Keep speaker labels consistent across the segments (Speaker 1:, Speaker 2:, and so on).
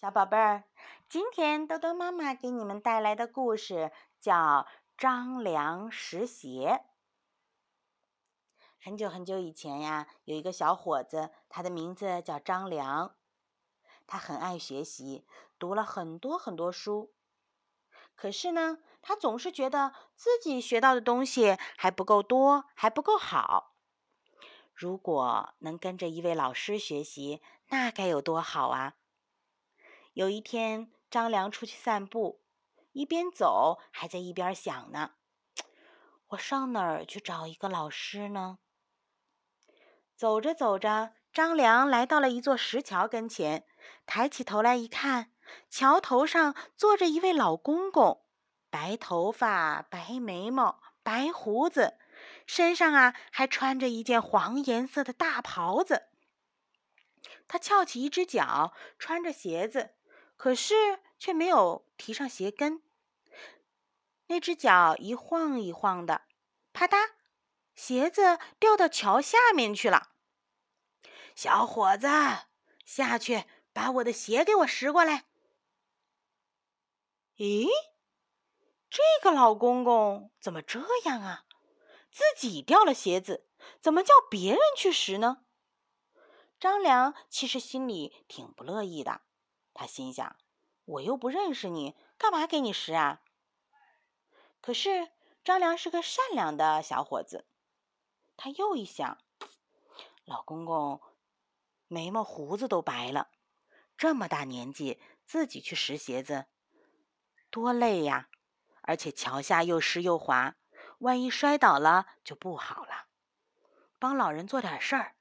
Speaker 1: 小宝贝儿，今天豆豆妈妈给你们带来的故事叫《张良拾鞋》。很久很久以前呀，有一个小伙子，他的名字叫张良。他很爱学习，读了很多很多书。可是呢，他总是觉得自己学到的东西还不够多，还不够好。如果能跟着一位老师学习，那该有多好啊！有一天，张良出去散步，一边走还在一边想呢：“我上哪儿去找一个老师呢？”走着走着，张良来到了一座石桥跟前，抬起头来一看，桥头上坐着一位老公公，白头发、白眉毛、白胡子，身上啊还穿着一件黄颜色的大袍子。他翘起一只脚，穿着鞋子。可是却没有提上鞋跟，那只脚一晃一晃的，啪嗒，鞋子掉到桥下面去了。小伙子，下去把我的鞋给我拾过来。咦，这个老公公怎么这样啊？自己掉了鞋子，怎么叫别人去拾呢？张良其实心里挺不乐意的。他心想：“我又不认识你，干嘛给你拾啊？”可是张良是个善良的小伙子，他又一想：“老公公眉毛胡子都白了，这么大年纪自己去拾鞋子，多累呀！而且桥下又湿又滑，万一摔倒了就不好了。帮老人做点事儿，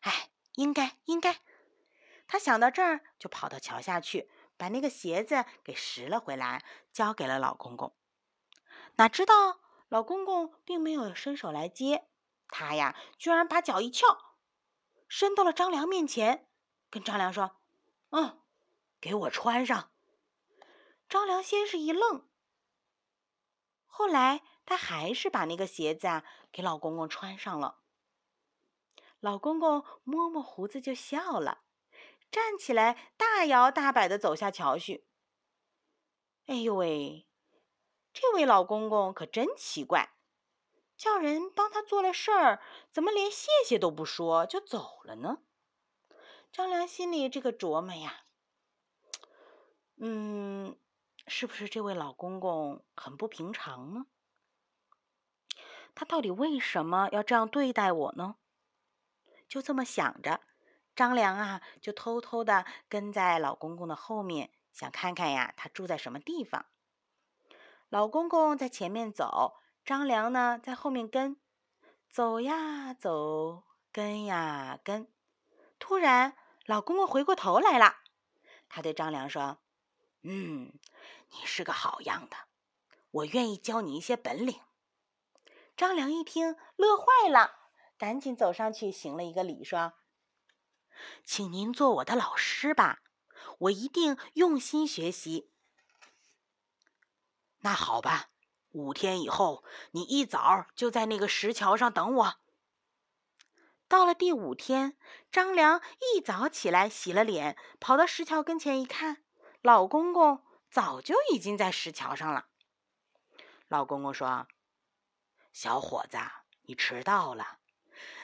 Speaker 1: 哎，应该应该。”他想到这儿，就跑到桥下去，把那个鞋子给拾了回来，交给了老公公。哪知道老公公并没有伸手来接，他呀，居然把脚一翘，伸到了张良面前，跟张良说：“嗯，给我穿上。”张良先是一愣，后来他还是把那个鞋子啊给老公公穿上了。老公公摸摸胡子就笑了。站起来，大摇大摆的走下桥去。哎呦喂，这位老公公可真奇怪，叫人帮他做了事儿，怎么连谢谢都不说就走了呢？张良心里这个琢磨呀，嗯，是不是这位老公公很不平常呢？他到底为什么要这样对待我呢？就这么想着。张良啊，就偷偷的跟在老公公的后面，想看看呀，他住在什么地方。老公公在前面走，张良呢在后面跟，走呀走，跟呀跟。突然，老公公回过头来了，他对张良说：“嗯，你是个好样的，我愿意教你一些本领。”张良一听，乐坏了，赶紧走上去行了一个礼，说。请您做我的老师吧，我一定用心学习。那好吧，五天以后，你一早就在那个石桥上等我。到了第五天，张良一早起来，洗了脸，跑到石桥跟前一看，老公公早就已经在石桥上了。老公公说：“小伙子，你迟到了，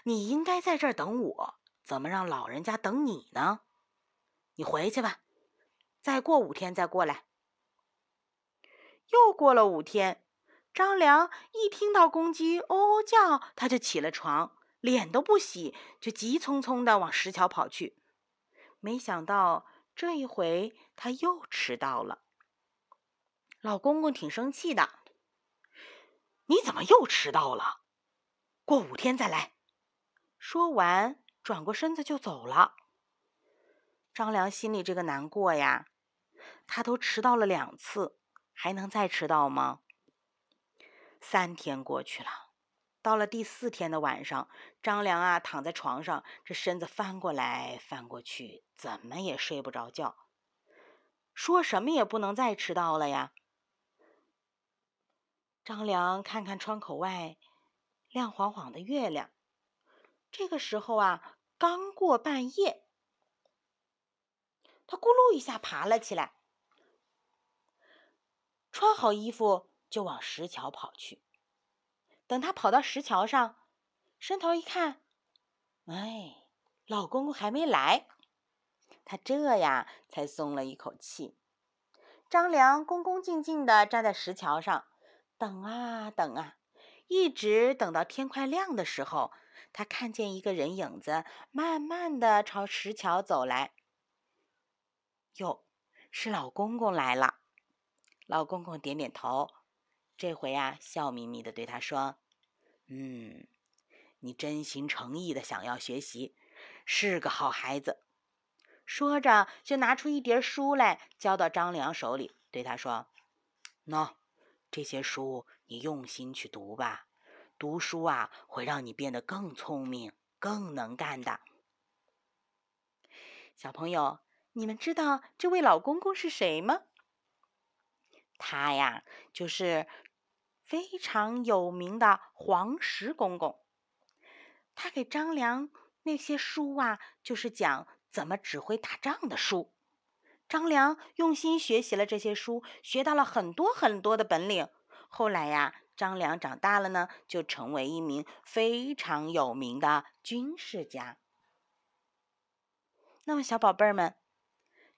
Speaker 1: 你应该在这儿等我。”怎么让老人家等你呢？你回去吧，再过五天再过来。又过了五天，张良一听到公鸡哦哦叫，他就起了床，脸都不洗，就急匆匆的往石桥跑去。没想到这一回他又迟到了。老公公挺生气的：“你怎么又迟到了？过五天再来。”说完。转过身子就走了。张良心里这个难过呀，他都迟到了两次，还能再迟到吗？三天过去了，到了第四天的晚上，张良啊躺在床上，这身子翻过来翻过去，怎么也睡不着觉。说什么也不能再迟到了呀。张良看看窗口外亮晃晃的月亮，这个时候啊。刚过半夜，他咕噜一下爬了起来，穿好衣服就往石桥跑去。等他跑到石桥上，伸头一看，哎，老公公还没来。他这呀才松了一口气。张良恭恭敬敬地站在石桥上，等啊等啊，一直等到天快亮的时候，他看见一个人影子慢慢的朝石桥走来。哟，是老公公来了。老公公点点头，这回啊，笑眯眯的对他说：“嗯，你真心诚意的想要学习，是个好孩子。”说着，就拿出一叠书来，交到张良手里，对他说：“喏，这些书你用心去读吧。读书啊，会让你变得更聪明、更能干的。”小朋友，你们知道这位老公公是谁吗？他呀，就是非常有名的黄石公公。他给张良那些书啊，就是讲。怎么指挥打仗的书？张良用心学习了这些书，学到了很多很多的本领。后来呀，张良长大了呢，就成为一名非常有名的军事家。那么，小宝贝儿们，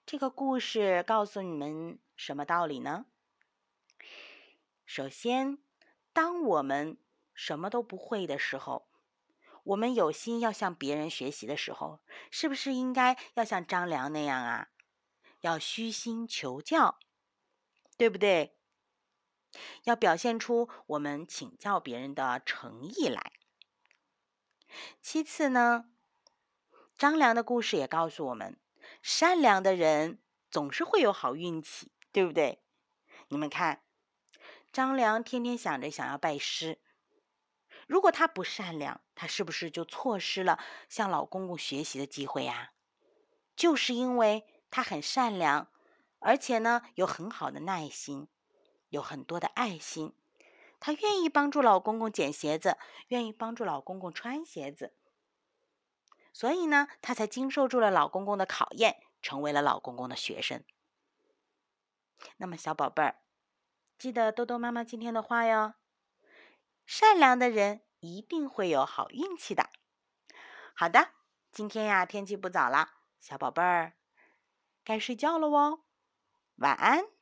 Speaker 1: 这个故事告诉你们什么道理呢？首先，当我们什么都不会的时候，我们有心要向别人学习的时候，是不是应该要像张良那样啊？要虚心求教，对不对？要表现出我们请教别人的诚意来。其次呢，张良的故事也告诉我们，善良的人总是会有好运气，对不对？你们看，张良天天想着想要拜师。如果他不善良，他是不是就错失了向老公公学习的机会呀？就是因为他很善良，而且呢有很好的耐心，有很多的爱心，他愿意帮助老公公捡鞋子，愿意帮助老公公穿鞋子，所以呢，他才经受住了老公公的考验，成为了老公公的学生。那么，小宝贝儿，记得豆豆妈妈今天的话哟。善良的人一定会有好运气的。好的，今天呀天气不早了，小宝贝儿该睡觉了哦，晚安。